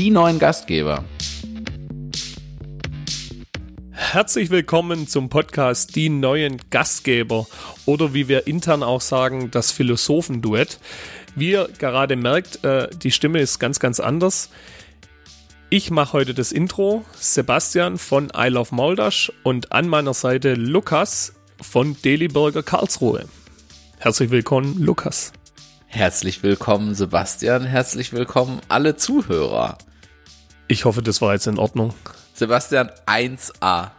die neuen Gastgeber. Herzlich willkommen zum Podcast Die neuen Gastgeber oder wie wir intern auch sagen, das Philosophenduett. Wie ihr gerade merkt, äh, die Stimme ist ganz, ganz anders. Ich mache heute das Intro, Sebastian von I Love Mauldasch und an meiner Seite Lukas von Deliburger Karlsruhe. Herzlich willkommen, Lukas. Herzlich willkommen, Sebastian. Herzlich willkommen, alle Zuhörer. Ich hoffe, das war jetzt in Ordnung. Sebastian 1a.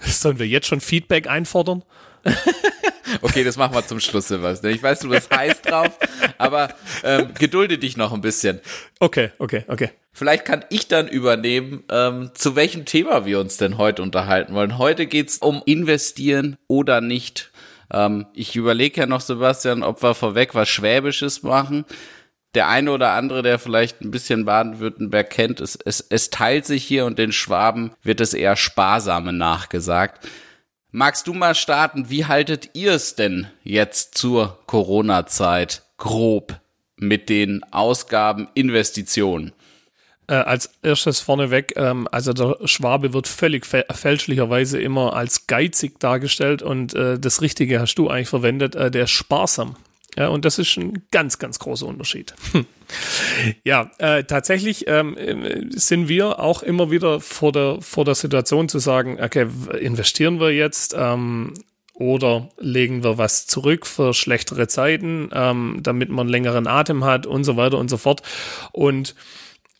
Sollen wir jetzt schon Feedback einfordern? okay, das machen wir zum Schluss, Sebastian. Ich weiß, du bist heiß drauf, aber ähm, gedulde dich noch ein bisschen. Okay, okay, okay. Vielleicht kann ich dann übernehmen, ähm, zu welchem Thema wir uns denn heute unterhalten wollen. Heute geht's um investieren oder nicht ähm, ich überlege ja noch, Sebastian, ob wir vorweg was Schwäbisches machen. Der eine oder andere, der vielleicht ein bisschen Baden-Württemberg kennt, es, es, es teilt sich hier und den Schwaben wird es eher sparsame nachgesagt. Magst du mal starten? Wie haltet ihr es denn jetzt zur Corona-Zeit grob mit den Ausgaben, Investitionen? Äh, als erstes vorneweg, ähm, also der Schwabe wird völlig fälschlicherweise immer als geizig dargestellt und äh, das Richtige hast du eigentlich verwendet, äh, der ist sparsam. Ja, und das ist ein ganz, ganz großer Unterschied. ja, äh, tatsächlich ähm, sind wir auch immer wieder vor der, vor der Situation zu sagen, okay, investieren wir jetzt ähm, oder legen wir was zurück für schlechtere Zeiten, ähm, damit man längeren Atem hat und so weiter und so fort. Und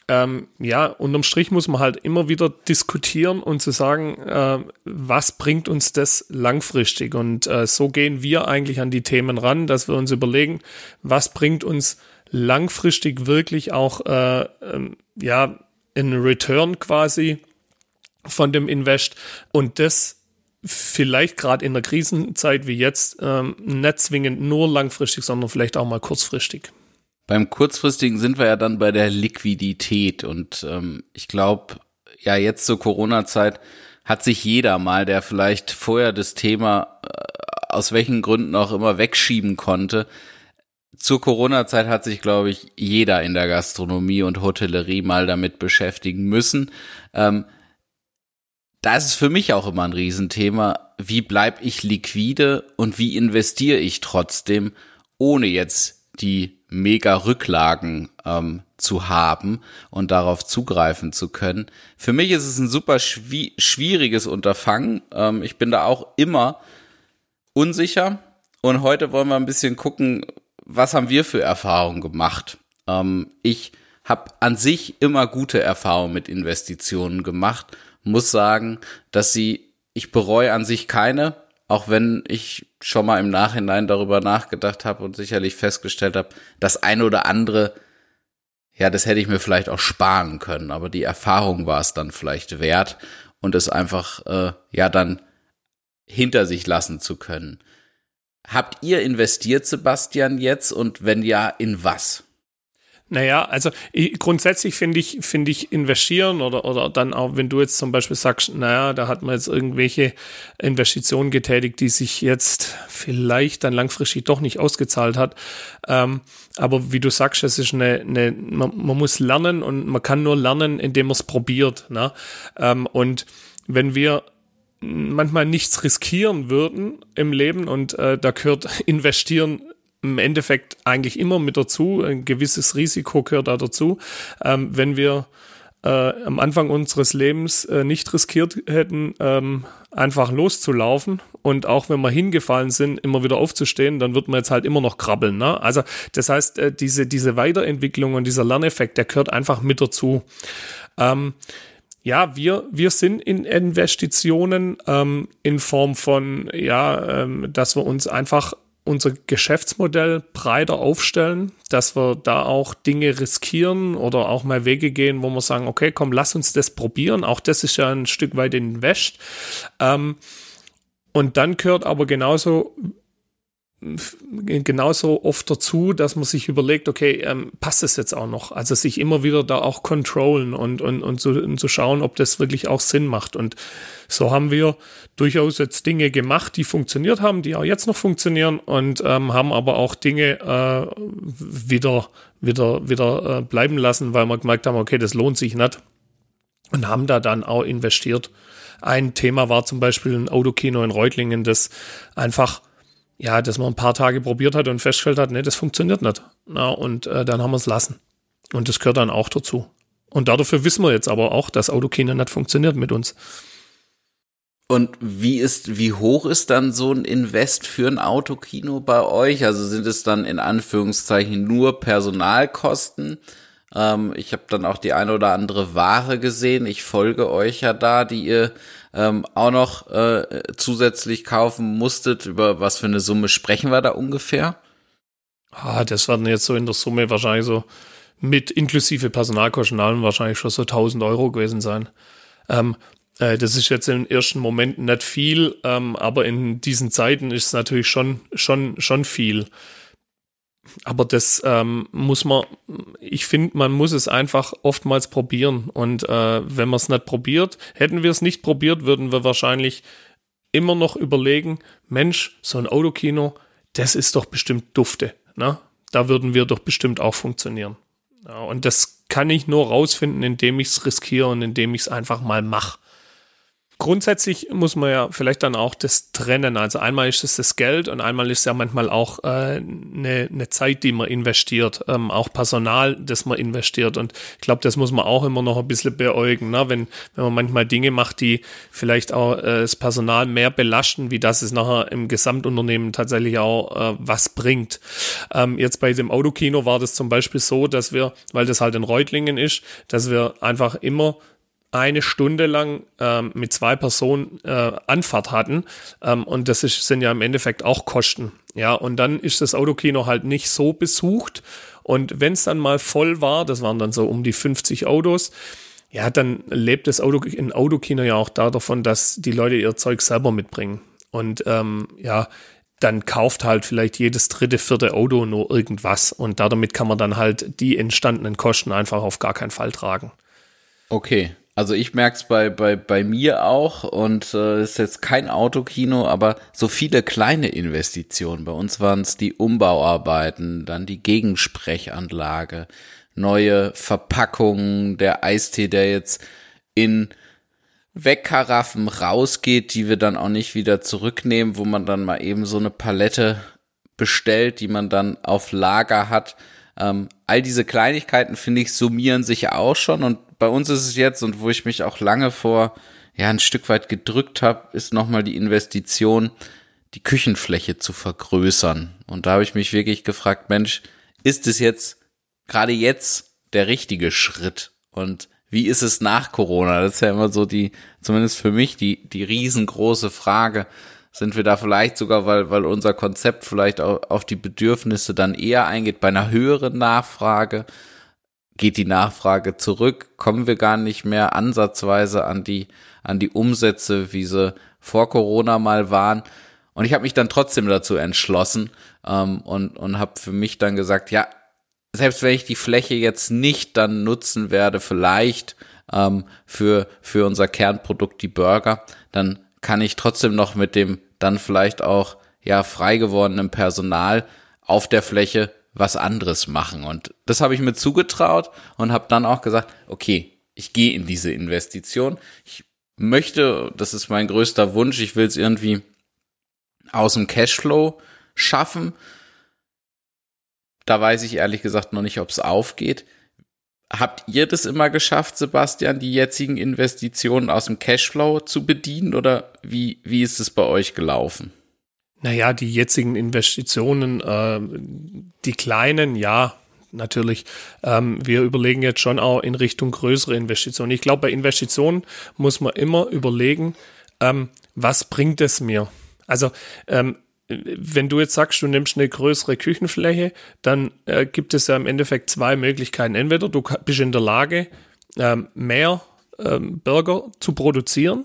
ähm, ja, unterm Strich muss man halt immer wieder diskutieren und zu sagen, äh, was bringt uns das langfristig? Und äh, so gehen wir eigentlich an die Themen ran, dass wir uns überlegen, was bringt uns langfristig wirklich auch, äh, ähm, ja, in Return quasi von dem Invest und das vielleicht gerade in der Krisenzeit wie jetzt ähm, nicht zwingend nur langfristig, sondern vielleicht auch mal kurzfristig. Beim kurzfristigen sind wir ja dann bei der Liquidität und ähm, ich glaube, ja, jetzt zur Corona-Zeit hat sich jeder mal, der vielleicht vorher das Thema äh, aus welchen Gründen auch immer wegschieben konnte, zur Corona-Zeit hat sich, glaube ich, jeder in der Gastronomie und Hotellerie mal damit beschäftigen müssen. Ähm, da ist es für mich auch immer ein Riesenthema, wie bleib ich liquide und wie investiere ich trotzdem, ohne jetzt die mega Rücklagen ähm, zu haben und darauf zugreifen zu können. Für mich ist es ein super schwi schwieriges Unterfangen. Ähm, ich bin da auch immer unsicher. Und heute wollen wir ein bisschen gucken, was haben wir für Erfahrungen gemacht. Ähm, ich habe an sich immer gute Erfahrungen mit Investitionen gemacht. Muss sagen, dass sie, ich bereue an sich keine, auch wenn ich schon mal im Nachhinein darüber nachgedacht habe und sicherlich festgestellt habe, das eine oder andere, ja, das hätte ich mir vielleicht auch sparen können, aber die Erfahrung war es dann vielleicht wert und es einfach, äh, ja, dann hinter sich lassen zu können. Habt ihr investiert, Sebastian, jetzt und wenn ja, in was? Naja, also ich, grundsätzlich finde ich, finde ich investieren oder, oder dann auch, wenn du jetzt zum Beispiel sagst, naja, da hat man jetzt irgendwelche Investitionen getätigt, die sich jetzt vielleicht dann langfristig doch nicht ausgezahlt hat. Ähm, aber wie du sagst, es ist eine, eine man, man, muss lernen und man kann nur lernen, indem man es probiert. Ne? Ähm, und wenn wir manchmal nichts riskieren würden im Leben und äh, da gehört investieren im Endeffekt eigentlich immer mit dazu. Ein gewisses Risiko gehört da dazu. Ähm, wenn wir äh, am Anfang unseres Lebens äh, nicht riskiert hätten, ähm, einfach loszulaufen und auch wenn wir hingefallen sind, immer wieder aufzustehen, dann wird man jetzt halt immer noch krabbeln. Ne? Also das heißt, äh, diese, diese Weiterentwicklung und dieser Lerneffekt, der gehört einfach mit dazu. Ähm, ja, wir, wir sind in Investitionen ähm, in Form von, ja, ähm, dass wir uns einfach unser Geschäftsmodell breiter aufstellen, dass wir da auch Dinge riskieren oder auch mal Wege gehen, wo wir sagen, okay, komm, lass uns das probieren. Auch das ist ja ein Stück weit Invest. Ähm, und dann gehört aber genauso genauso oft dazu, dass man sich überlegt, okay, ähm, passt es jetzt auch noch? Also sich immer wieder da auch controllen und, und, und, so, und so schauen, ob das wirklich auch Sinn macht. Und so haben wir durchaus jetzt Dinge gemacht, die funktioniert haben, die auch jetzt noch funktionieren und ähm, haben aber auch Dinge äh, wieder, wieder, wieder äh, bleiben lassen, weil wir gemerkt haben, okay, das lohnt sich nicht und haben da dann auch investiert. Ein Thema war zum Beispiel ein Autokino in Reutlingen, das einfach ja, dass man ein paar Tage probiert hat und festgestellt hat, nee, das funktioniert nicht. Na, und äh, dann haben wir es lassen. Und das gehört dann auch dazu. Und dafür wissen wir jetzt aber auch, dass Autokino nicht funktioniert mit uns. Und wie ist, wie hoch ist dann so ein Invest für ein Autokino bei euch? Also sind es dann in Anführungszeichen nur Personalkosten? Ähm, ich habe dann auch die eine oder andere Ware gesehen. Ich folge euch ja da, die ihr ähm, auch noch äh, zusätzlich kaufen musstet. Über was für eine Summe sprechen wir da ungefähr? Ah, das werden jetzt so in der Summe wahrscheinlich so mit inklusive Personalkosten allem wahrscheinlich schon so 1000 Euro gewesen sein. Ähm, äh, das ist jetzt im ersten Moment nicht viel, ähm, aber in diesen Zeiten ist es natürlich schon, schon, schon viel aber das ähm, muss man, ich finde, man muss es einfach oftmals probieren. Und äh, wenn man es nicht probiert, hätten wir es nicht probiert, würden wir wahrscheinlich immer noch überlegen, Mensch, so ein Autokino, das ist doch bestimmt dufte. Ne? Da würden wir doch bestimmt auch funktionieren. Ja, und das kann ich nur rausfinden, indem ich es riskiere und indem ich es einfach mal mache. Grundsätzlich muss man ja vielleicht dann auch das trennen. Also einmal ist es das Geld und einmal ist es ja manchmal auch äh, eine, eine Zeit, die man investiert, ähm, auch Personal, das man investiert. Und ich glaube, das muss man auch immer noch ein bisschen beäugen, ne? wenn, wenn man manchmal Dinge macht, die vielleicht auch äh, das Personal mehr belasten, wie das es nachher im Gesamtunternehmen tatsächlich auch äh, was bringt. Ähm, jetzt bei dem Autokino war das zum Beispiel so, dass wir, weil das halt in Reutlingen ist, dass wir einfach immer eine Stunde lang ähm, mit zwei Personen äh, Anfahrt hatten. Ähm, und das ist, sind ja im Endeffekt auch Kosten. Ja, und dann ist das Autokino halt nicht so besucht. Und wenn es dann mal voll war, das waren dann so um die 50 Autos, ja, dann lebt das Auto, ein Autokino ja auch da davon, dass die Leute ihr Zeug selber mitbringen. Und ähm, ja, dann kauft halt vielleicht jedes dritte, vierte Auto nur irgendwas. Und damit kann man dann halt die entstandenen Kosten einfach auf gar keinen Fall tragen. Okay, also ich merke es bei, bei, bei mir auch und äh, ist jetzt kein Autokino, aber so viele kleine Investitionen. Bei uns waren es die Umbauarbeiten, dann die Gegensprechanlage, neue Verpackungen, der Eistee, der jetzt in Wegkaraffen rausgeht, die wir dann auch nicht wieder zurücknehmen, wo man dann mal eben so eine Palette bestellt, die man dann auf Lager hat. Ähm, all diese Kleinigkeiten, finde ich, summieren sich auch schon und bei uns ist es jetzt und wo ich mich auch lange vor ja ein Stück weit gedrückt habe, ist nochmal die Investition, die Küchenfläche zu vergrößern. Und da habe ich mich wirklich gefragt, Mensch, ist es jetzt gerade jetzt der richtige Schritt? Und wie ist es nach Corona? Das ist ja immer so die, zumindest für mich, die, die riesengroße Frage. Sind wir da vielleicht sogar, weil, weil unser Konzept vielleicht auch auf die Bedürfnisse dann eher eingeht, bei einer höheren Nachfrage? Geht die Nachfrage zurück, kommen wir gar nicht mehr ansatzweise an die, an die Umsätze, wie sie vor Corona mal waren. Und ich habe mich dann trotzdem dazu entschlossen ähm, und, und habe für mich dann gesagt, ja, selbst wenn ich die Fläche jetzt nicht dann nutzen werde, vielleicht ähm, für, für unser Kernprodukt, die Burger, dann kann ich trotzdem noch mit dem dann vielleicht auch ja frei gewordenen Personal auf der Fläche was anderes machen. Und das habe ich mir zugetraut und habe dann auch gesagt, okay, ich gehe in diese Investition. Ich möchte, das ist mein größter Wunsch, ich will es irgendwie aus dem Cashflow schaffen. Da weiß ich ehrlich gesagt noch nicht, ob es aufgeht. Habt ihr das immer geschafft, Sebastian, die jetzigen Investitionen aus dem Cashflow zu bedienen oder wie, wie ist es bei euch gelaufen? Naja, die jetzigen Investitionen, äh, die kleinen, ja, natürlich. Ähm, wir überlegen jetzt schon auch in Richtung größere Investitionen. Ich glaube, bei Investitionen muss man immer überlegen, ähm, was bringt es mir? Also, ähm, wenn du jetzt sagst, du nimmst eine größere Küchenfläche, dann äh, gibt es ja im Endeffekt zwei Möglichkeiten. Entweder du bist in der Lage, ähm, mehr ähm, Burger zu produzieren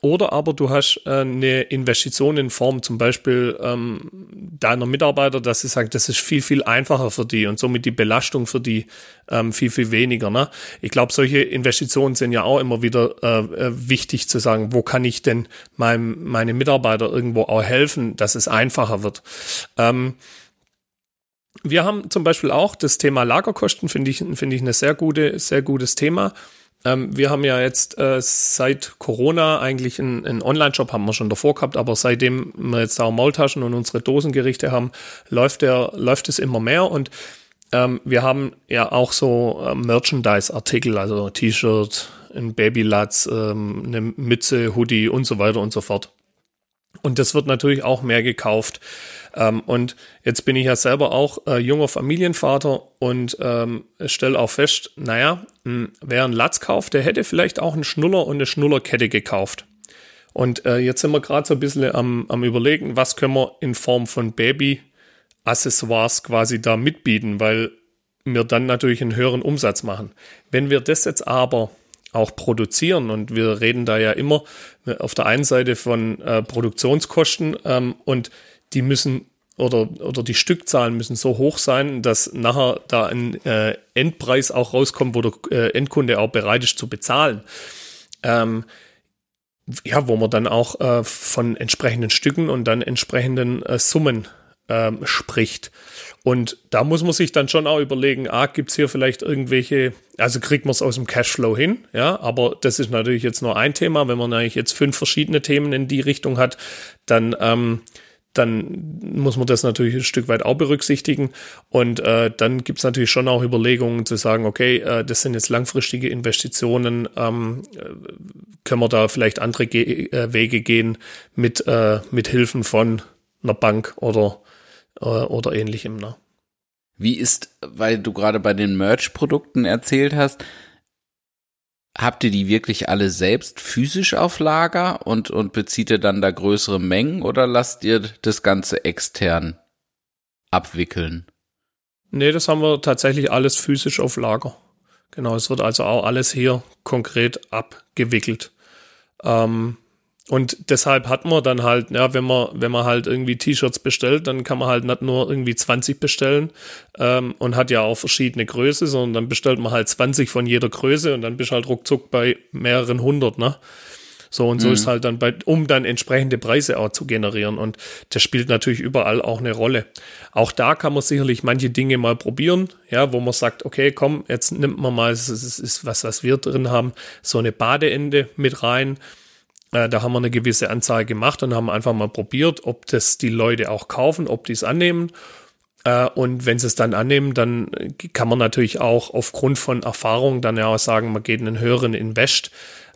oder aber du hast äh, eine Investition in Form zum Beispiel ähm, deiner Mitarbeiter, dass sie sagen, das ist viel, viel einfacher für die und somit die Belastung für die ähm, viel, viel weniger. Ne? Ich glaube, solche Investitionen sind ja auch immer wieder äh, äh, wichtig zu sagen, wo kann ich denn meinem, meine Mitarbeiter irgendwo auch helfen, dass es einfacher wird. Ähm, wir haben zum Beispiel auch das Thema Lagerkosten, finde ich, finde ich eine sehr gute, sehr gutes Thema. Ähm, wir haben ja jetzt äh, seit Corona eigentlich einen, einen Online-Shop, haben wir schon davor gehabt, aber seitdem wir jetzt auch Maultaschen und unsere Dosengerichte haben, läuft der, läuft es immer mehr und ähm, wir haben ja auch so äh, Merchandise-Artikel, also T-Shirt, ein Babylatz, ähm, eine Mütze, Hoodie und so weiter und so fort. Und das wird natürlich auch mehr gekauft. Ähm, und jetzt bin ich ja selber auch äh, junger Familienvater und ähm, stelle auch fest, naja, mh, hm, wer einen Latz kauft, der hätte vielleicht auch einen Schnuller und eine Schnullerkette gekauft. Und äh, jetzt sind wir gerade so ein bisschen am, am überlegen, was können wir in Form von Baby-Accessoires quasi da mitbieten, weil wir dann natürlich einen höheren Umsatz machen. Wenn wir das jetzt aber auch produzieren. Und wir reden da ja immer auf der einen Seite von äh, Produktionskosten ähm, und die müssen oder, oder die Stückzahlen müssen so hoch sein, dass nachher da ein äh, Endpreis auch rauskommt, wo der äh, Endkunde auch bereit ist zu bezahlen. Ähm, ja, wo man dann auch äh, von entsprechenden Stücken und dann entsprechenden äh, Summen ähm, spricht. Und da muss man sich dann schon auch überlegen, ah, gibt's hier vielleicht irgendwelche, also kriegt man es aus dem Cashflow hin, ja, aber das ist natürlich jetzt nur ein Thema. Wenn man eigentlich jetzt fünf verschiedene Themen in die Richtung hat, dann, ähm, dann muss man das natürlich ein Stück weit auch berücksichtigen. Und äh, dann gibt's natürlich schon auch Überlegungen zu sagen, okay, äh, das sind jetzt langfristige Investitionen, ähm, äh, können wir da vielleicht andere Ge äh, Wege gehen mit, äh, mit Hilfen von einer Bank oder oder ähnlichem. Ne? Wie ist, weil du gerade bei den Merch-Produkten erzählt hast, habt ihr die wirklich alle selbst physisch auf Lager und, und bezieht ihr dann da größere Mengen oder lasst ihr das Ganze extern abwickeln? Nee, das haben wir tatsächlich alles physisch auf Lager. Genau, es wird also auch alles hier konkret abgewickelt. Ähm, und deshalb hat man dann halt, ja, wenn man, wenn man halt irgendwie T-Shirts bestellt, dann kann man halt nicht nur irgendwie 20 bestellen ähm, und hat ja auch verschiedene Größe, sondern dann bestellt man halt 20 von jeder Größe und dann bist du halt ruckzuck bei mehreren hundert, ne? So und so mhm. ist halt dann bei, um dann entsprechende Preise auch zu generieren. Und das spielt natürlich überall auch eine Rolle. Auch da kann man sicherlich manche Dinge mal probieren, ja, wo man sagt, okay, komm, jetzt nimmt man mal, es ist was, was wir drin haben, so eine Badeende mit rein äh, da haben wir eine gewisse Anzahl gemacht und haben einfach mal probiert, ob das die Leute auch kaufen, ob die es annehmen. Äh, und wenn sie es dann annehmen, dann kann man natürlich auch aufgrund von Erfahrung dann ja auch sagen, man geht einen höheren Invest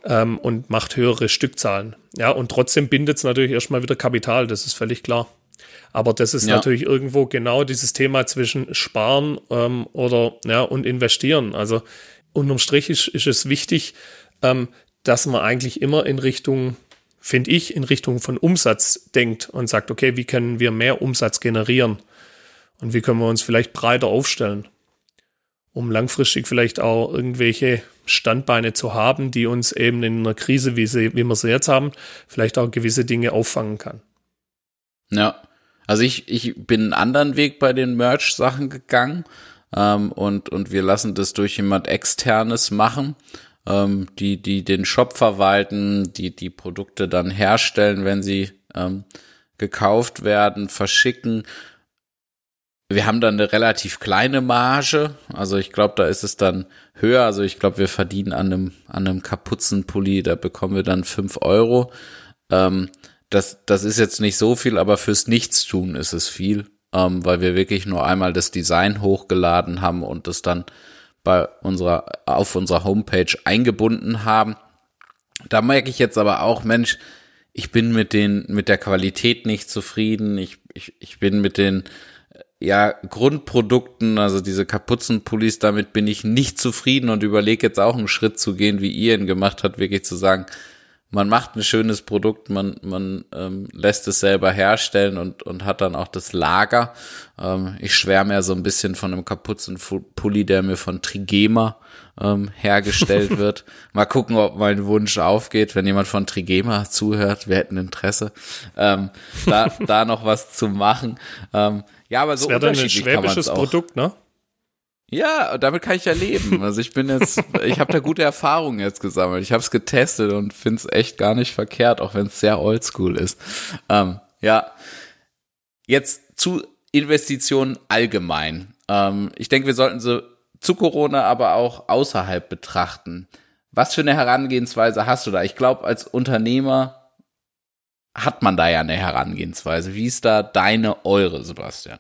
ähm, und macht höhere Stückzahlen. Ja, und trotzdem bindet es natürlich erstmal wieder Kapital, das ist völlig klar. Aber das ist ja. natürlich irgendwo genau dieses Thema zwischen Sparen ähm, oder ja und investieren. Also unterm Strich ist, ist es wichtig, ähm, dass man eigentlich immer in Richtung, finde ich, in Richtung von Umsatz denkt und sagt, okay, wie können wir mehr Umsatz generieren? Und wie können wir uns vielleicht breiter aufstellen, um langfristig vielleicht auch irgendwelche Standbeine zu haben, die uns eben in einer Krise, wie, sie, wie wir sie jetzt haben, vielleicht auch gewisse Dinge auffangen kann. Ja, also ich, ich bin einen anderen Weg bei den Merch-Sachen gegangen ähm, und, und wir lassen das durch jemand externes machen ähm, die, die den Shop verwalten, die die Produkte dann herstellen, wenn sie ähm, gekauft werden, verschicken. Wir haben dann eine relativ kleine Marge, also ich glaube, da ist es dann höher. Also ich glaube, wir verdienen an einem, an einem Kapuzenpulli, da bekommen wir dann fünf Euro. Ähm, das, das ist jetzt nicht so viel, aber fürs Nichtstun ist es viel, ähm, weil wir wirklich nur einmal das Design hochgeladen haben und das dann bei unserer, auf unserer Homepage eingebunden haben. Da merke ich jetzt aber auch, Mensch, ich bin mit den, mit der Qualität nicht zufrieden. Ich, ich, ich bin mit den, ja, Grundprodukten, also diese Kapuzenpullis, damit bin ich nicht zufrieden und überlege jetzt auch einen Schritt zu gehen, wie ihr ihn gemacht habt, wirklich zu sagen, man macht ein schönes Produkt, man, man ähm, lässt es selber herstellen und, und hat dann auch das Lager. Ähm, ich schwärme ja so ein bisschen von einem Kapuzenpulli, der mir von Trigema ähm, hergestellt wird. Mal gucken, ob mein Wunsch aufgeht, wenn jemand von Trigema zuhört. Wir hätten Interesse, ähm, da, da noch was zu machen. Ähm, ja, aber so das wäre dann ein schwäbisches Produkt, ne? Ja, damit kann ich ja leben. Also ich bin jetzt, ich habe da gute Erfahrungen jetzt gesammelt. Ich habe es getestet und finde es echt gar nicht verkehrt, auch wenn es sehr oldschool ist. Ähm, ja, jetzt zu Investitionen allgemein. Ähm, ich denke, wir sollten sie zu Corona, aber auch außerhalb betrachten. Was für eine Herangehensweise hast du da? Ich glaube, als Unternehmer hat man da ja eine Herangehensweise. Wie ist da deine, eure, Sebastian?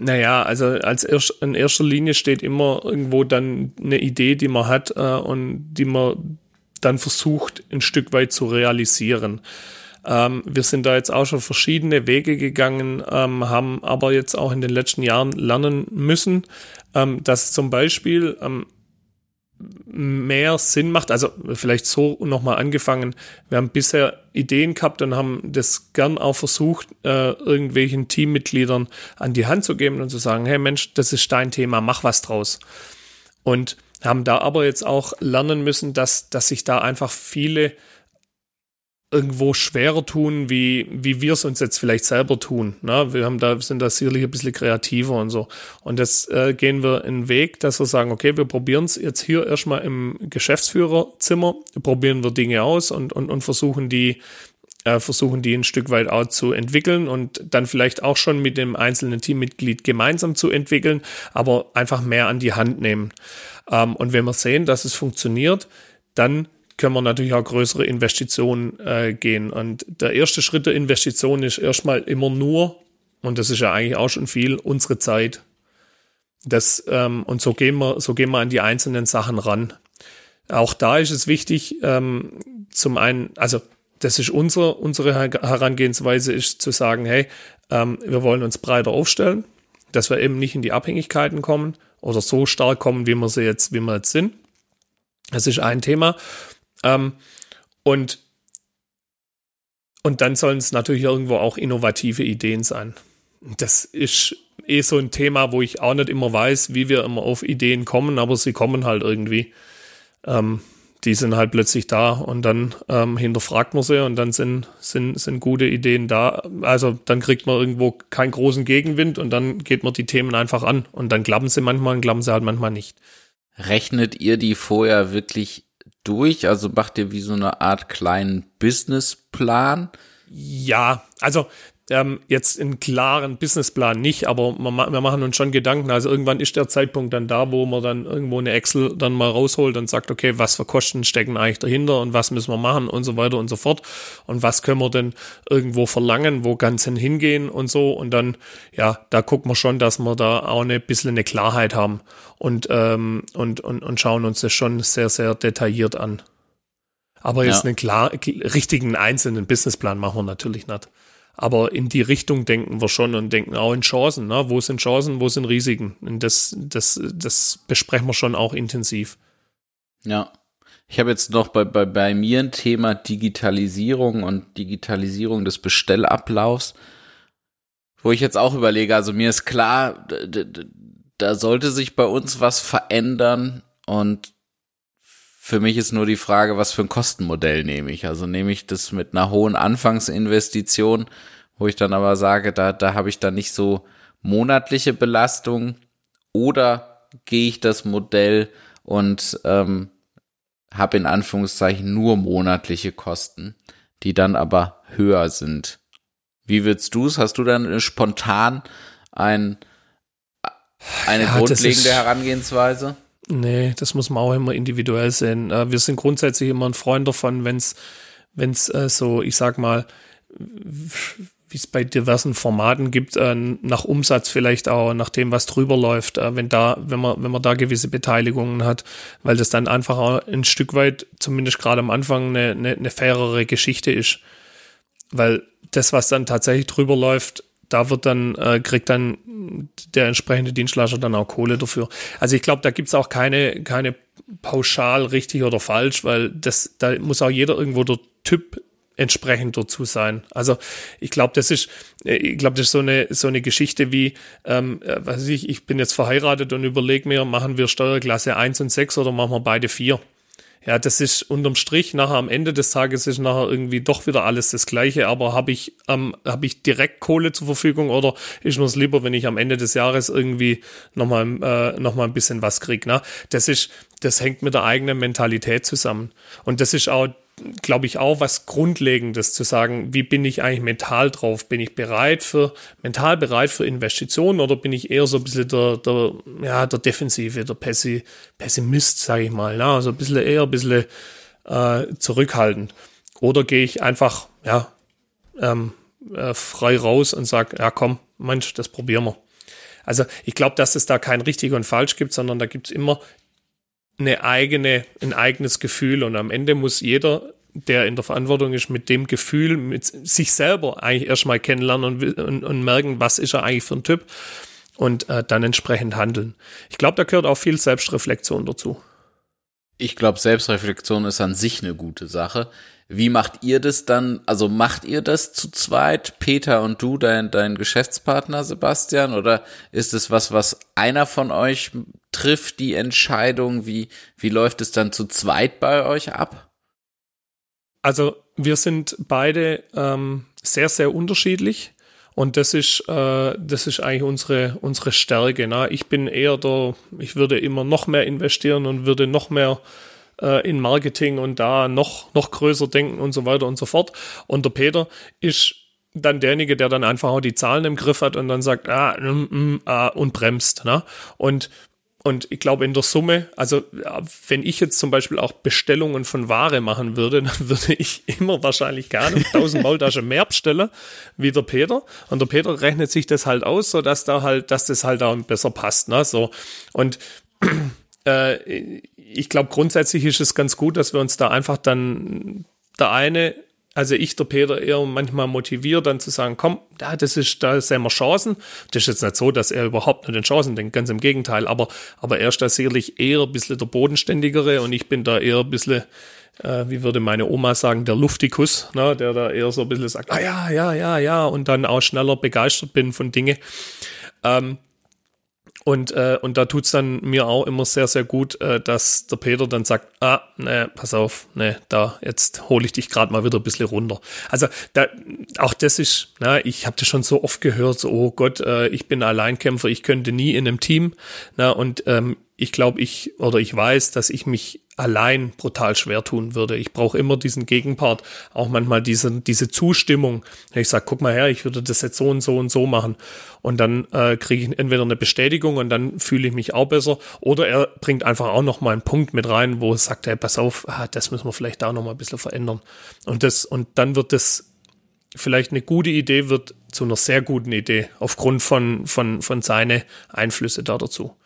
Naja, also als erst, in erster Linie steht immer irgendwo dann eine Idee, die man hat äh, und die man dann versucht, ein Stück weit zu realisieren. Ähm, wir sind da jetzt auch schon verschiedene Wege gegangen, ähm, haben aber jetzt auch in den letzten Jahren lernen müssen, ähm, dass zum Beispiel ähm, mehr Sinn macht. Also vielleicht so nochmal angefangen. Wir haben bisher Ideen gehabt und haben das gern auch versucht, äh, irgendwelchen Teammitgliedern an die Hand zu geben und zu sagen, hey Mensch, das ist dein Thema, mach was draus. Und haben da aber jetzt auch lernen müssen, dass, dass sich da einfach viele irgendwo schwerer tun, wie, wie wir es uns jetzt vielleicht selber tun. Ne? Wir haben da, sind da sicherlich ein bisschen kreativer und so. Und jetzt äh, gehen wir einen Weg, dass wir sagen, okay, wir probieren es jetzt hier erstmal im Geschäftsführerzimmer, probieren wir Dinge aus und, und, und versuchen die, äh, versuchen die ein Stück weit auch zu entwickeln und dann vielleicht auch schon mit dem einzelnen Teammitglied gemeinsam zu entwickeln, aber einfach mehr an die Hand nehmen. Ähm, und wenn wir sehen, dass es funktioniert, dann können wir natürlich auch größere Investitionen äh, gehen. Und der erste Schritt der Investition ist erstmal immer nur, und das ist ja eigentlich auch schon viel, unsere Zeit. Das, ähm, und so gehen wir, so gehen wir an die einzelnen Sachen ran. Auch da ist es wichtig, ähm, zum einen, also das ist unsere, unsere Herangehensweise, ist zu sagen, hey, ähm, wir wollen uns breiter aufstellen, dass wir eben nicht in die Abhängigkeiten kommen oder so stark kommen, wie wir sie jetzt, wie wir jetzt sind. Das ist ein Thema. Ähm, und, und dann sollen es natürlich irgendwo auch innovative Ideen sein. Das ist eh so ein Thema, wo ich auch nicht immer weiß, wie wir immer auf Ideen kommen, aber sie kommen halt irgendwie. Ähm, die sind halt plötzlich da und dann ähm, hinterfragt man sie und dann sind, sind, sind gute Ideen da. Also dann kriegt man irgendwo keinen großen Gegenwind und dann geht man die Themen einfach an und dann klappen sie manchmal und klappen sie halt manchmal nicht. Rechnet ihr die vorher wirklich durch? Also macht ihr wie so eine Art kleinen Businessplan? Ja, also ähm, jetzt einen klaren Businessplan nicht, aber wir, wir machen uns schon Gedanken. Also irgendwann ist der Zeitpunkt dann da, wo man dann irgendwo eine Excel dann mal rausholt und sagt, okay, was für Kosten stecken eigentlich dahinter und was müssen wir machen und so weiter und so fort. Und was können wir denn irgendwo verlangen, wo ganz hingehen und so. Und dann, ja, da gucken wir schon, dass wir da auch eine bisschen eine Klarheit haben und, ähm, und, und, und schauen uns das schon sehr, sehr detailliert an. Aber jetzt ja. einen klar, richtigen einzelnen Businessplan machen wir natürlich nicht. Aber in die Richtung denken wir schon und denken auch in Chancen. Ne? Wo sind Chancen, wo sind Risiken? Und das, das, das besprechen wir schon auch intensiv. Ja. Ich habe jetzt noch bei, bei, bei mir ein Thema Digitalisierung und Digitalisierung des Bestellablaufs, wo ich jetzt auch überlege, also mir ist klar, da sollte sich bei uns was verändern und für mich ist nur die Frage, was für ein Kostenmodell nehme ich. Also nehme ich das mit einer hohen Anfangsinvestition, wo ich dann aber sage, da, da habe ich dann nicht so monatliche Belastung oder gehe ich das Modell und ähm, habe in Anführungszeichen nur monatliche Kosten, die dann aber höher sind. Wie würdest du es? Hast du dann spontan ein, eine ja, grundlegende Herangehensweise? Nee, das muss man auch immer individuell sehen. Äh, wir sind grundsätzlich immer ein Freund davon, wenn es wenn's, äh, so, ich sag mal, wie es bei diversen Formaten gibt, äh, nach Umsatz vielleicht auch, nach dem, was drüber läuft, äh, wenn da, wenn man, wenn man da gewisse Beteiligungen hat, weil das dann einfach auch ein Stück weit, zumindest gerade am Anfang, eine, eine, eine fairere Geschichte ist. Weil das, was dann tatsächlich drüber läuft, da wird dann, äh, kriegt dann der entsprechende Dienstleister dann auch Kohle dafür. Also ich glaube, da gibt's auch keine, keine pauschal richtig oder falsch, weil das, da muss auch jeder irgendwo der Typ entsprechend dazu sein. Also ich glaube, das ist, ich glaube, das ist so eine so eine Geschichte wie, ähm, äh, weiß ich, ich bin jetzt verheiratet und überlege mir, machen wir Steuerklasse 1 und 6 oder machen wir beide 4? Ja, das ist unterm Strich nachher am Ende des Tages ist nachher irgendwie doch wieder alles das Gleiche. Aber habe ich ähm, habe ich direkt Kohle zur Verfügung oder ist mir es lieber, wenn ich am Ende des Jahres irgendwie nochmal äh, noch ein bisschen was krieg? Ne? Das ist das hängt mit der eigenen Mentalität zusammen und das ist auch glaube ich, auch was Grundlegendes zu sagen, wie bin ich eigentlich mental drauf? Bin ich bereit für, mental bereit für Investitionen oder bin ich eher so ein bisschen der, der, ja, der Defensive, der Pessi, Pessimist, sage ich mal, ja, also ein bisschen eher ein bisschen äh, zurückhaltend. Oder gehe ich einfach, ja, ähm, äh, frei raus und sage, ja komm, Mensch, das probieren wir. Also ich glaube, dass es da kein richtig und falsch gibt, sondern da gibt es immer eine eigene, ein eigenes Gefühl und am Ende muss jeder, der in der Verantwortung ist, mit dem Gefühl, mit sich selber eigentlich erstmal kennenlernen und, und, und merken, was ist er eigentlich für ein Typ und äh, dann entsprechend handeln. Ich glaube, da gehört auch viel Selbstreflexion dazu. Ich glaube, Selbstreflexion ist an sich eine gute Sache. Wie macht ihr das dann? Also macht ihr das zu zweit, Peter und du, dein, dein Geschäftspartner Sebastian? Oder ist es was, was einer von euch trifft, die Entscheidung? Wie, wie läuft es dann zu zweit bei euch ab? Also wir sind beide ähm, sehr, sehr unterschiedlich. Und das ist, äh, das ist eigentlich unsere, unsere Stärke. Ne? Ich bin eher der, ich würde immer noch mehr investieren und würde noch mehr äh, in Marketing und da noch, noch größer denken und so weiter und so fort. Und der Peter ist dann derjenige, der dann einfach auch die Zahlen im Griff hat und dann sagt, ah, mm, mm, ah und bremst. Ne? Und und ich glaube in der Summe, also wenn ich jetzt zum Beispiel auch Bestellungen von Ware machen würde, dann würde ich immer wahrscheinlich gerne 1000 Maultaschen mehr bestellen wie der Peter. Und der Peter rechnet sich das halt aus, so dass da halt, dass das halt auch besser passt. Ne? So und äh, ich glaube, grundsätzlich ist es ganz gut, dass wir uns da einfach dann der eine, also ich, der Peter, eher manchmal motiviert, dann zu sagen, komm, da, das ist, da sehen wir Chancen. Das ist jetzt nicht so, dass er überhaupt nicht in Chancen denkt, ganz im Gegenteil, aber, aber er ist da sicherlich eher ein bisschen der Bodenständigere und ich bin da eher ein bisschen, äh, wie würde meine Oma sagen, der Luftikus, ne, der da eher so ein bisschen sagt, ah ja, ja, ja, ja, und dann auch schneller begeistert bin von Dinge. Ähm, und, äh, und da tut's dann mir auch immer sehr, sehr gut, äh, dass der Peter dann sagt, ah, ne, pass auf, ne, da, jetzt hole ich dich gerade mal wieder ein bisschen runter. Also da, auch das ist, na, ich habe das schon so oft gehört, so, oh Gott, äh, ich bin Alleinkämpfer, ich könnte nie in einem Team. Na, und ähm, ich glaube, ich oder ich weiß, dass ich mich allein brutal schwer tun würde. Ich brauche immer diesen Gegenpart, auch manchmal diese, diese Zustimmung. Ich sage, guck mal her, ich würde das jetzt so und so und so machen. Und dann äh, kriege ich entweder eine Bestätigung und dann fühle ich mich auch besser. Oder er bringt einfach auch noch mal einen Punkt mit rein, wo er sagt, hey, pass auf, ah, das müssen wir vielleicht auch noch mal ein bisschen verändern. Und das, und dann wird das vielleicht eine gute Idee wird zu einer sehr guten Idee aufgrund von, von, von seine Einflüsse da dazu.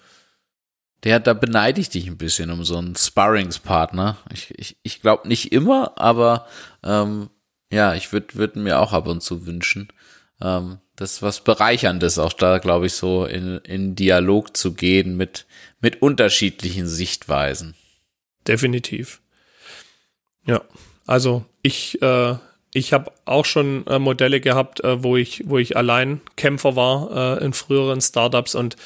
Der, da beneide ich dich ein bisschen um so einen Sparringspartner. Ich, ich, ich glaube nicht immer, aber ähm, ja, ich würde würd mir auch ab und zu wünschen. Ähm, das was Bereicherndes, auch da, glaube ich, so in, in Dialog zu gehen mit, mit unterschiedlichen Sichtweisen. Definitiv. Ja, also ich, äh, ich habe auch schon äh, Modelle gehabt, äh, wo ich, wo ich allein Kämpfer war äh, in früheren Startups und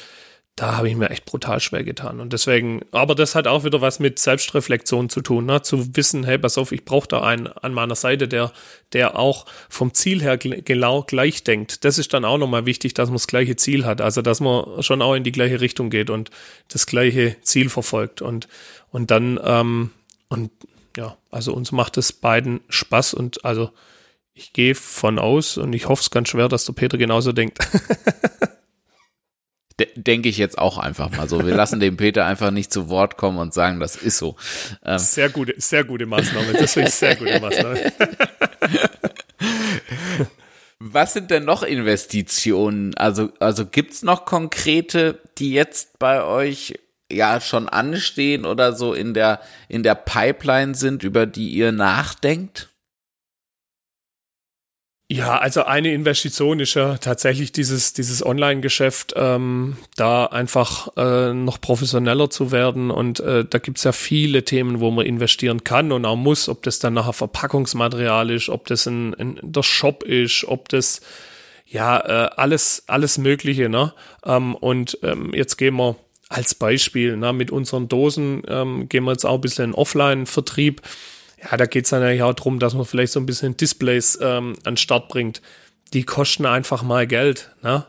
da habe ich mir echt brutal schwer getan. Und deswegen, aber das hat auch wieder was mit Selbstreflexion zu tun, ne? zu wissen, hey, pass auf, ich brauche da einen an meiner Seite, der, der auch vom Ziel her genau gleich denkt. Das ist dann auch nochmal wichtig, dass man das gleiche Ziel hat, also dass man schon auch in die gleiche Richtung geht und das gleiche Ziel verfolgt. Und, und dann, ähm, und ja, also uns macht es beiden Spaß und also ich gehe von aus und ich hoffe es ganz schwer, dass der Peter genauso denkt. denke ich jetzt auch einfach mal so. Wir lassen dem Peter einfach nicht zu Wort kommen und sagen, das ist so. Ähm. Sehr gute, sehr gute Maßnahme. Das finde ich sehr gute Maßnahme. Was sind denn noch Investitionen? Also, also gibt's noch konkrete, die jetzt bei euch ja schon anstehen oder so in der, in der Pipeline sind, über die ihr nachdenkt? Ja, also eine Investition ist ja tatsächlich dieses, dieses Online-Geschäft, ähm, da einfach äh, noch professioneller zu werden. Und äh, da gibt's ja viele Themen, wo man investieren kann und auch muss, ob das dann nachher Verpackungsmaterial ist, ob das ein, ein der Shop ist, ob das ja äh, alles, alles Mögliche. Ne? Ähm, und ähm, jetzt gehen wir als Beispiel, ne, mit unseren Dosen ähm, gehen wir jetzt auch ein bisschen in Offline-Vertrieb ja, da geht es dann eigentlich auch darum, dass man vielleicht so ein bisschen Displays ähm, an den Start bringt. Die kosten einfach mal Geld. Ne?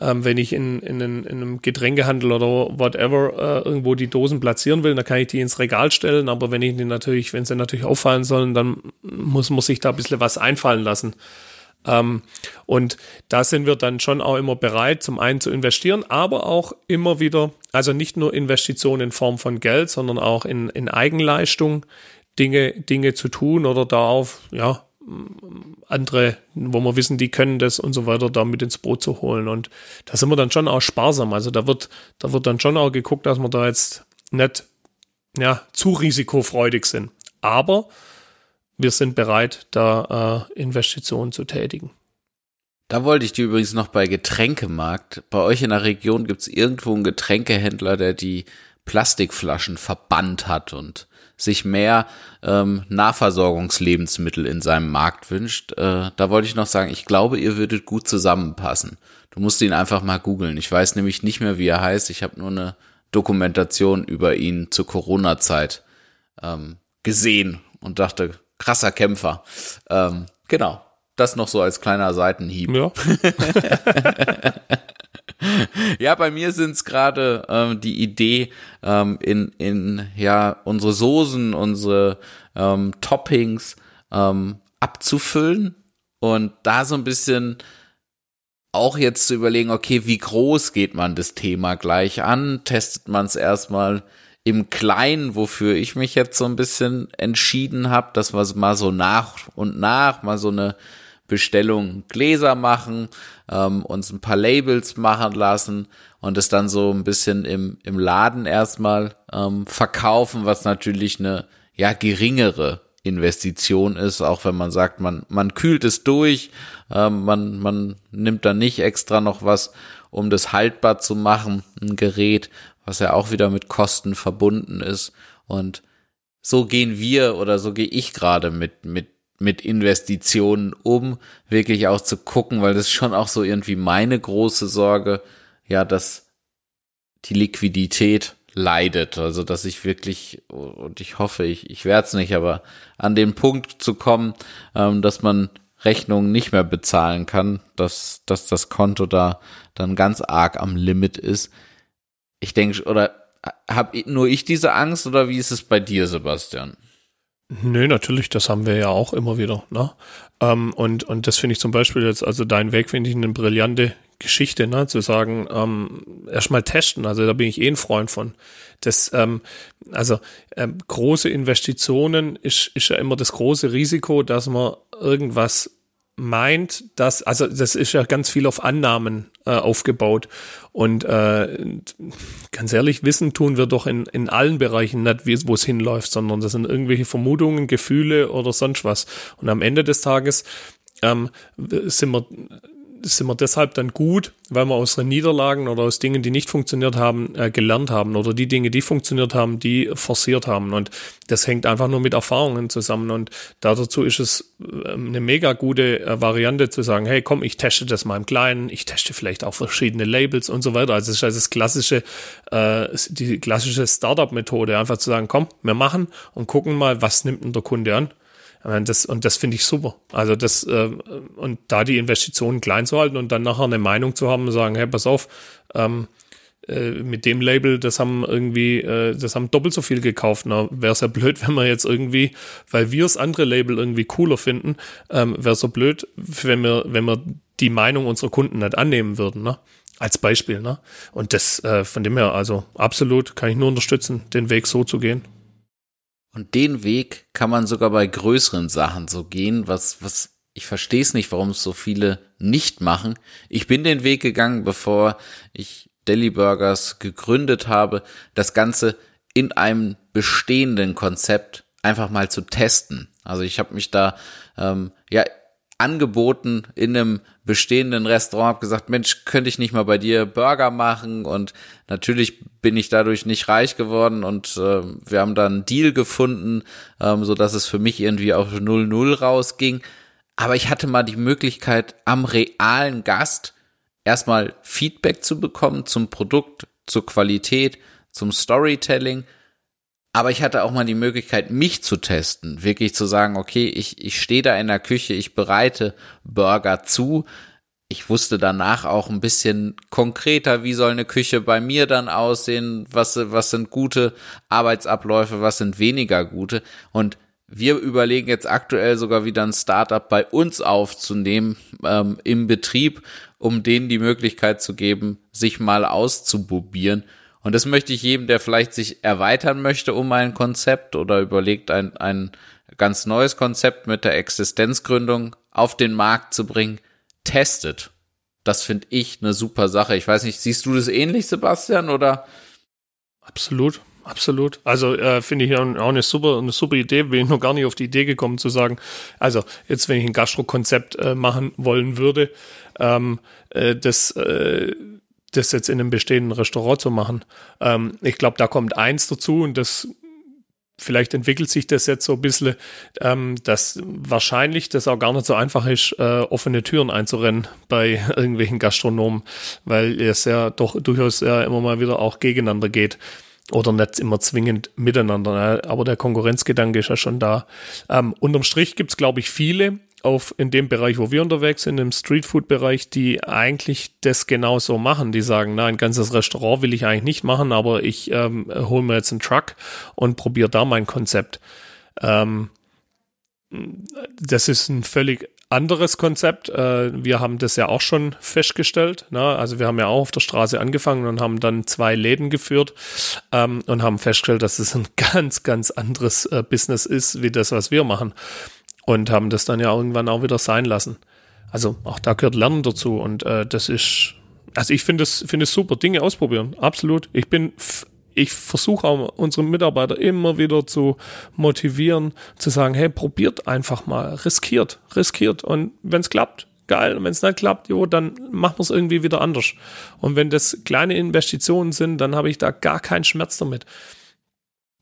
Ähm, wenn ich in, in, in, in, einem Getränkehandel oder whatever äh, irgendwo die Dosen platzieren will, dann kann ich die ins Regal stellen. Aber wenn ich die natürlich, wenn sie natürlich auffallen sollen, dann muss man sich da ein bisschen was einfallen lassen. Ähm, und da sind wir dann schon auch immer bereit, zum einen zu investieren, aber auch immer wieder, also nicht nur Investitionen in Form von Geld, sondern auch in, in Eigenleistung, Dinge, Dinge zu tun oder da auf, ja, andere, wo wir wissen, die können das und so weiter, da mit ins Boot zu holen. Und da sind wir dann schon auch sparsam. Also da wird, da wird dann schon auch geguckt, dass wir da jetzt nicht, ja, zu risikofreudig sind. Aber wir sind bereit, da äh, Investitionen zu tätigen. Da wollte ich dir übrigens noch bei Getränkemarkt. Bei euch in der Region gibt es irgendwo einen Getränkehändler, der die Plastikflaschen verbannt hat und sich mehr ähm, Nahversorgungslebensmittel in seinem Markt wünscht. Äh, da wollte ich noch sagen, ich glaube, ihr würdet gut zusammenpassen. Du musst ihn einfach mal googeln. Ich weiß nämlich nicht mehr, wie er heißt. Ich habe nur eine Dokumentation über ihn zur Corona-Zeit ähm, gesehen und dachte, krasser Kämpfer. Ähm, genau. Das noch so als kleiner Seitenhieb. Ja. ja, bei mir sind es gerade ähm, die Idee, ähm, in, in ja unsere Soßen, unsere ähm, Toppings ähm, abzufüllen und da so ein bisschen auch jetzt zu überlegen, okay, wie groß geht man das Thema gleich an? Testet man es erstmal im Kleinen, wofür ich mich jetzt so ein bisschen entschieden habe, dass wir mal so nach und nach mal so eine Bestellung Gläser machen, ähm, uns ein paar Labels machen lassen und es dann so ein bisschen im, im Laden erstmal ähm, verkaufen, was natürlich eine ja geringere Investition ist, auch wenn man sagt, man, man kühlt es durch, ähm, man, man nimmt dann nicht extra noch was, um das haltbar zu machen, ein Gerät, was ja auch wieder mit Kosten verbunden ist. Und so gehen wir oder so gehe ich gerade mit, mit mit Investitionen um, wirklich auch zu gucken, weil das ist schon auch so irgendwie meine große Sorge, ja, dass die Liquidität leidet. Also, dass ich wirklich, und ich hoffe, ich, ich werde es nicht, aber an den Punkt zu kommen, ähm, dass man Rechnungen nicht mehr bezahlen kann, dass, dass das Konto da dann ganz arg am Limit ist. Ich denke, oder habe nur ich diese Angst oder wie ist es bei dir, Sebastian? Nö, natürlich, das haben wir ja auch immer wieder. Ne? Ähm, und, und das finde ich zum Beispiel jetzt, also dein Weg finde ich eine brillante Geschichte, ne? zu sagen, ähm, erstmal testen. Also da bin ich eh ein Freund von. Das, ähm, also ähm, große Investitionen ist, ist ja immer das große Risiko, dass man irgendwas meint, dass, also das ist ja ganz viel auf Annahmen äh, aufgebaut. Und äh, ganz ehrlich, wissen tun wir doch in, in allen Bereichen nicht, wo es hinläuft, sondern das sind irgendwelche Vermutungen, Gefühle oder sonst was. Und am Ende des Tages ähm, sind wir sind wir deshalb dann gut, weil wir aus Niederlagen oder aus Dingen, die nicht funktioniert haben, äh, gelernt haben oder die Dinge, die funktioniert haben, die forciert haben. Und das hängt einfach nur mit Erfahrungen zusammen. Und dazu ist es äh, eine mega gute äh, Variante zu sagen, hey, komm, ich teste das mal im Kleinen, ich teste vielleicht auch verschiedene Labels und so weiter. Also es ist also das klassische, äh, die klassische Startup-Methode, einfach zu sagen, komm, wir machen und gucken mal, was nimmt denn der Kunde an. Das, und das finde ich super. Also das, äh, und da die Investitionen klein zu halten und dann nachher eine Meinung zu haben und sagen, hey, pass auf, ähm, äh, mit dem Label, das haben irgendwie, äh, das haben doppelt so viel gekauft. Na, wäre es ja blöd, wenn wir jetzt irgendwie, weil wir das andere Label irgendwie cooler finden, ähm, wäre es so blöd, wenn wir, wenn wir die Meinung unserer Kunden nicht annehmen würden, ne? Als Beispiel, ne? Und das, äh, von dem her, also absolut kann ich nur unterstützen, den Weg so zu gehen. Und den Weg kann man sogar bei größeren Sachen so gehen, was, was, ich verstehe es nicht, warum es so viele nicht machen. Ich bin den Weg gegangen, bevor ich Deli Burgers gegründet habe, das Ganze in einem bestehenden Konzept einfach mal zu testen. Also ich habe mich da ähm, ja angeboten in einem bestehenden Restaurant, habe gesagt, Mensch, könnte ich nicht mal bei dir Burger machen? Und natürlich bin ich dadurch nicht reich geworden und äh, wir haben dann einen Deal gefunden, ähm, so dass es für mich irgendwie auf 0-0 rausging. Aber ich hatte mal die Möglichkeit, am realen Gast erstmal Feedback zu bekommen zum Produkt, zur Qualität, zum Storytelling aber ich hatte auch mal die Möglichkeit, mich zu testen, wirklich zu sagen, okay, ich, ich stehe da in der Küche, ich bereite Burger zu. Ich wusste danach auch ein bisschen konkreter, wie soll eine Küche bei mir dann aussehen, was, was sind gute Arbeitsabläufe, was sind weniger gute. Und wir überlegen jetzt aktuell sogar wieder ein Startup bei uns aufzunehmen ähm, im Betrieb, um denen die Möglichkeit zu geben, sich mal auszuprobieren und das möchte ich jedem, der vielleicht sich erweitern möchte um ein Konzept oder überlegt, ein, ein ganz neues Konzept mit der Existenzgründung auf den Markt zu bringen, testet. Das finde ich eine super Sache. Ich weiß nicht, siehst du das ähnlich, Sebastian, oder? Absolut. Absolut. Also äh, finde ich auch eine super, eine super Idee. Bin ich noch gar nicht auf die Idee gekommen zu sagen, also jetzt, wenn ich ein Gastro-Konzept äh, machen wollen würde, ähm, äh, das äh, das jetzt in einem bestehenden Restaurant zu machen. Ähm, ich glaube, da kommt eins dazu und das vielleicht entwickelt sich das jetzt so ein bisschen, ähm, dass wahrscheinlich das auch gar nicht so einfach ist, äh, offene Türen einzurennen bei irgendwelchen Gastronomen, weil es ja doch durchaus ja immer mal wieder auch gegeneinander geht oder nicht immer zwingend miteinander. Ne? Aber der Konkurrenzgedanke ist ja schon da. Ähm, unterm Strich gibt's glaube ich, viele, auf in dem Bereich, wo wir unterwegs sind, im Streetfood-Bereich, die eigentlich das genauso machen. Die sagen, na, ein ganzes Restaurant will ich eigentlich nicht machen, aber ich ähm, hole mir jetzt einen Truck und probiere da mein Konzept. Ähm, das ist ein völlig anderes Konzept. Äh, wir haben das ja auch schon festgestellt. Ne? Also wir haben ja auch auf der Straße angefangen und haben dann zwei Läden geführt ähm, und haben festgestellt, dass es ein ganz, ganz anderes äh, Business ist, wie das, was wir machen und haben das dann ja irgendwann auch wieder sein lassen. Also auch da gehört Lernen dazu und äh, das ist, also ich finde es finde es super, Dinge ausprobieren, absolut. Ich bin ich versuche auch unsere Mitarbeiter immer wieder zu motivieren, zu sagen, hey, probiert einfach mal, riskiert, riskiert und wenn es klappt, geil. Und wenn es nicht klappt, jo, dann machen wir es irgendwie wieder anders. Und wenn das kleine Investitionen sind, dann habe ich da gar keinen Schmerz damit.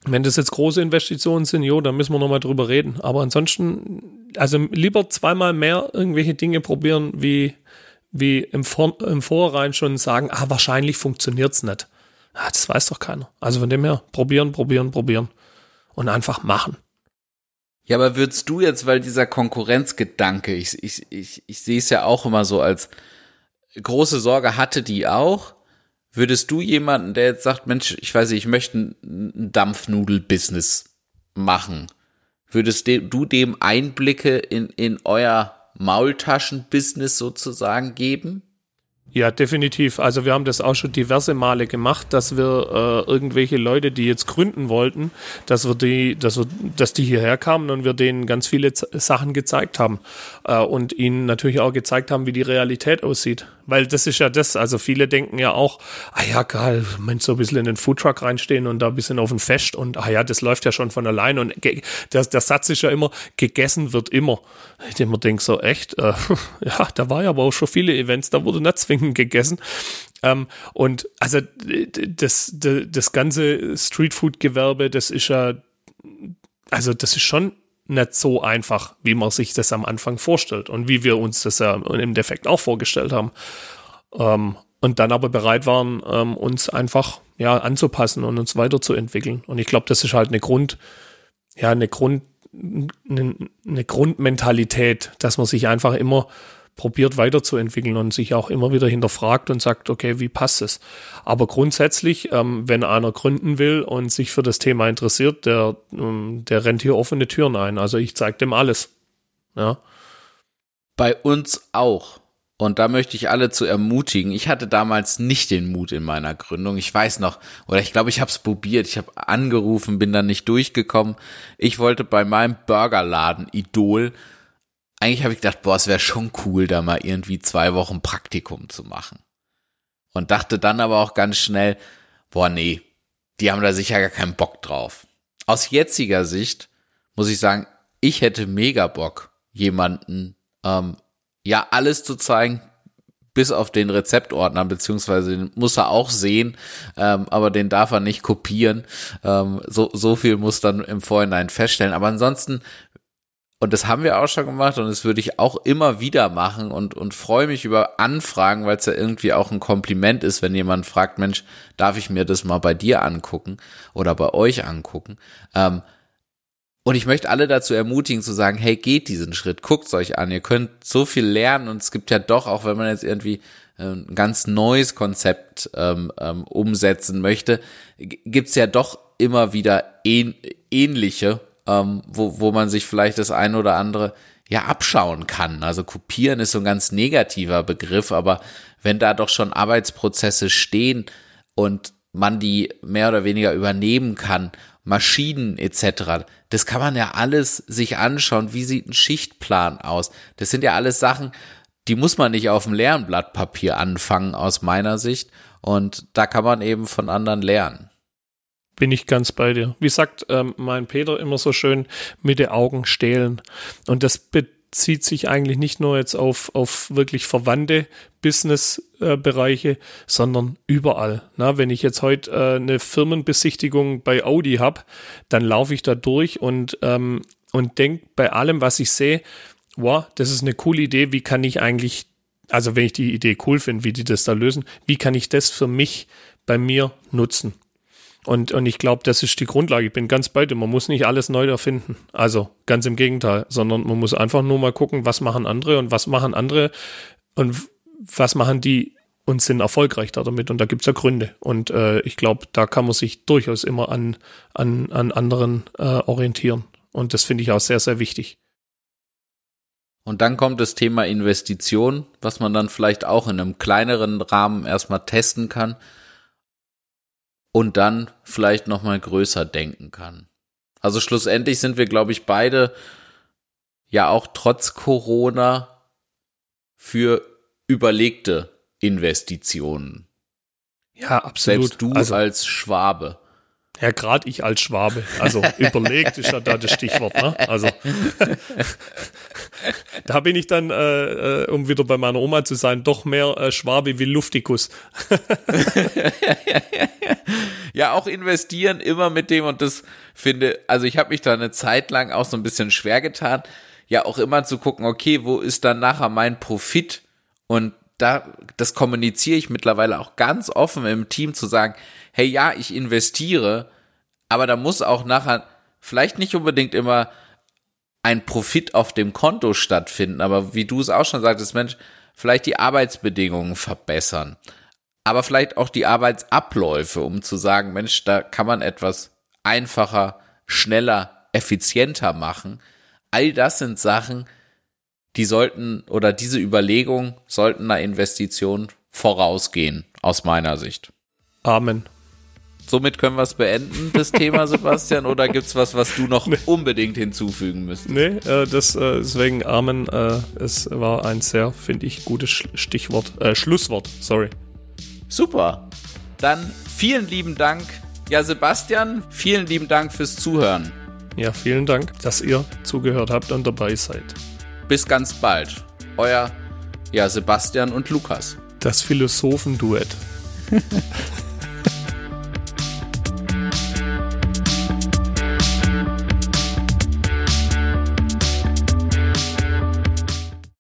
Wenn das jetzt große Investitionen sind, jo, dann müssen wir nochmal drüber reden. Aber ansonsten, also lieber zweimal mehr irgendwelche Dinge probieren, wie, wie im, Vor im Vorrein schon sagen, ah, wahrscheinlich funktioniert's nicht. Ah, das weiß doch keiner. Also von dem her, probieren, probieren, probieren. Und einfach machen. Ja, aber würdest du jetzt, weil dieser Konkurrenzgedanke, ich, ich, ich, ich sehe es ja auch immer so als große Sorge hatte die auch, Würdest du jemanden, der jetzt sagt, Mensch, ich weiß nicht, ich möchte ein Dampfnudel-Business machen, würdest du dem Einblicke in, in euer Maultaschen-Business sozusagen geben? Ja, definitiv. Also wir haben das auch schon diverse Male gemacht, dass wir äh, irgendwelche Leute, die jetzt gründen wollten, dass wir die, dass wir, dass die hierher kamen und wir denen ganz viele Sachen gezeigt haben äh, und ihnen natürlich auch gezeigt haben, wie die Realität aussieht. Weil das ist ja das, also viele denken ja auch, ah ja, geil, Mensch, so ein bisschen in den Foodtruck reinstehen und da ein bisschen auf ein Fest und ah ja, das läuft ja schon von allein und der, der Satz ist ja immer, gegessen wird immer. Ich immer denke so, echt, äh, ja, da war ja aber auch schon viele Events, da wurde nicht zwingend gegessen. Ähm, und also das, das, das ganze Streetfood-Gewerbe, das ist ja, also das ist schon nicht so einfach, wie man sich das am Anfang vorstellt und wie wir uns das ja im Defekt auch vorgestellt haben. Ähm, und dann aber bereit waren, ähm, uns einfach ja anzupassen und uns weiterzuentwickeln. Und ich glaube, das ist halt eine Grund, ja, eine Grund, eine, eine Grundmentalität, dass man sich einfach immer probiert weiterzuentwickeln und sich auch immer wieder hinterfragt und sagt, okay, wie passt es? Aber grundsätzlich, ähm, wenn einer gründen will und sich für das Thema interessiert, der, ähm, der rennt hier offene Türen ein. Also ich zeige dem alles. Ja. Bei uns auch. Und da möchte ich alle zu ermutigen. Ich hatte damals nicht den Mut in meiner Gründung. Ich weiß noch, oder ich glaube, ich habe es probiert. Ich habe angerufen, bin dann nicht durchgekommen. Ich wollte bei meinem Burgerladen Idol eigentlich habe ich gedacht, boah, es wäre schon cool, da mal irgendwie zwei Wochen Praktikum zu machen. Und dachte dann aber auch ganz schnell, boah, nee, die haben da sicher gar keinen Bock drauf. Aus jetziger Sicht muss ich sagen, ich hätte mega Bock, jemanden ähm, ja alles zu zeigen, bis auf den Rezeptordner, beziehungsweise den muss er auch sehen, ähm, aber den darf er nicht kopieren. Ähm, so, so viel muss dann im Vorhinein feststellen. Aber ansonsten, und das haben wir auch schon gemacht und das würde ich auch immer wieder machen und, und freue mich über Anfragen, weil es ja irgendwie auch ein Kompliment ist, wenn jemand fragt, Mensch, darf ich mir das mal bei dir angucken oder bei euch angucken? Ähm, und ich möchte alle dazu ermutigen zu sagen, hey, geht diesen Schritt, guckt's euch an, ihr könnt so viel lernen und es gibt ja doch, auch wenn man jetzt irgendwie äh, ein ganz neues Konzept ähm, ähm, umsetzen möchte, gibt's ja doch immer wieder ähn ähnliche, ähm, wo, wo man sich vielleicht das ein oder andere ja abschauen kann. Also kopieren ist so ein ganz negativer Begriff, aber wenn da doch schon Arbeitsprozesse stehen und man die mehr oder weniger übernehmen kann Maschinen etc. Das kann man ja alles sich anschauen. Wie sieht ein Schichtplan aus? Das sind ja alles Sachen, die muss man nicht auf dem leeren Blatt Papier anfangen aus meiner Sicht. Und da kann man eben von anderen lernen. Bin ich ganz bei dir. Wie sagt ähm, mein Peter immer so schön, mit den Augen stehlen. Und das bezieht sich eigentlich nicht nur jetzt auf, auf wirklich verwandte Business-Bereiche, äh, sondern überall. Na, wenn ich jetzt heute äh, eine Firmenbesichtigung bei Audi habe, dann laufe ich da durch und, ähm, und denke bei allem, was ich sehe, wow, das ist eine coole Idee, wie kann ich eigentlich, also wenn ich die Idee cool finde, wie die das da lösen, wie kann ich das für mich bei mir nutzen? Und, und ich glaube, das ist die Grundlage. Ich bin ganz bei dir. Man muss nicht alles neu erfinden. Also ganz im Gegenteil, sondern man muss einfach nur mal gucken, was machen andere und was machen andere und was machen die und sind erfolgreich damit. Und da gibt's ja Gründe. Und äh, ich glaube, da kann man sich durchaus immer an, an, an anderen äh, orientieren. Und das finde ich auch sehr, sehr wichtig. Und dann kommt das Thema Investition, was man dann vielleicht auch in einem kleineren Rahmen erstmal testen kann und dann vielleicht noch mal größer denken kann. Also schlussendlich sind wir, glaube ich, beide ja auch trotz Corona für überlegte Investitionen. Ja, absolut. Selbst du also, als Schwabe. Ja, gerade ich als Schwabe. Also überlegt ist ja da das Stichwort. Ne? Also da bin ich dann, äh, äh, um wieder bei meiner Oma zu sein, doch mehr äh, Schwabe wie Luftikus. ja, auch investieren immer mit dem und das finde, also ich habe mich da eine Zeit lang auch so ein bisschen schwer getan, ja auch immer zu gucken, okay, wo ist dann nachher mein Profit und da, das kommuniziere ich mittlerweile auch ganz offen im Team zu sagen, hey ja, ich investiere, aber da muss auch nachher vielleicht nicht unbedingt immer ein Profit auf dem Konto stattfinden, aber wie du es auch schon sagtest, Mensch, vielleicht die Arbeitsbedingungen verbessern, aber vielleicht auch die Arbeitsabläufe, um zu sagen, Mensch, da kann man etwas einfacher, schneller, effizienter machen. All das sind Sachen, die sollten oder diese Überlegungen sollten einer Investition vorausgehen, aus meiner Sicht. Amen. Somit können wir es beenden, das Thema, Sebastian, oder gibt es was, was du noch nee. unbedingt hinzufügen müsstest? Nee, äh, das, äh, deswegen Amen. Äh, es war ein sehr, finde ich, gutes Stichwort, äh, Schlusswort, sorry. Super. Dann vielen lieben Dank. Ja, Sebastian, vielen lieben Dank fürs Zuhören. Ja, vielen Dank, dass ihr zugehört habt und dabei seid. Bis ganz bald. Euer ja, Sebastian und Lukas. Das Philosophenduett.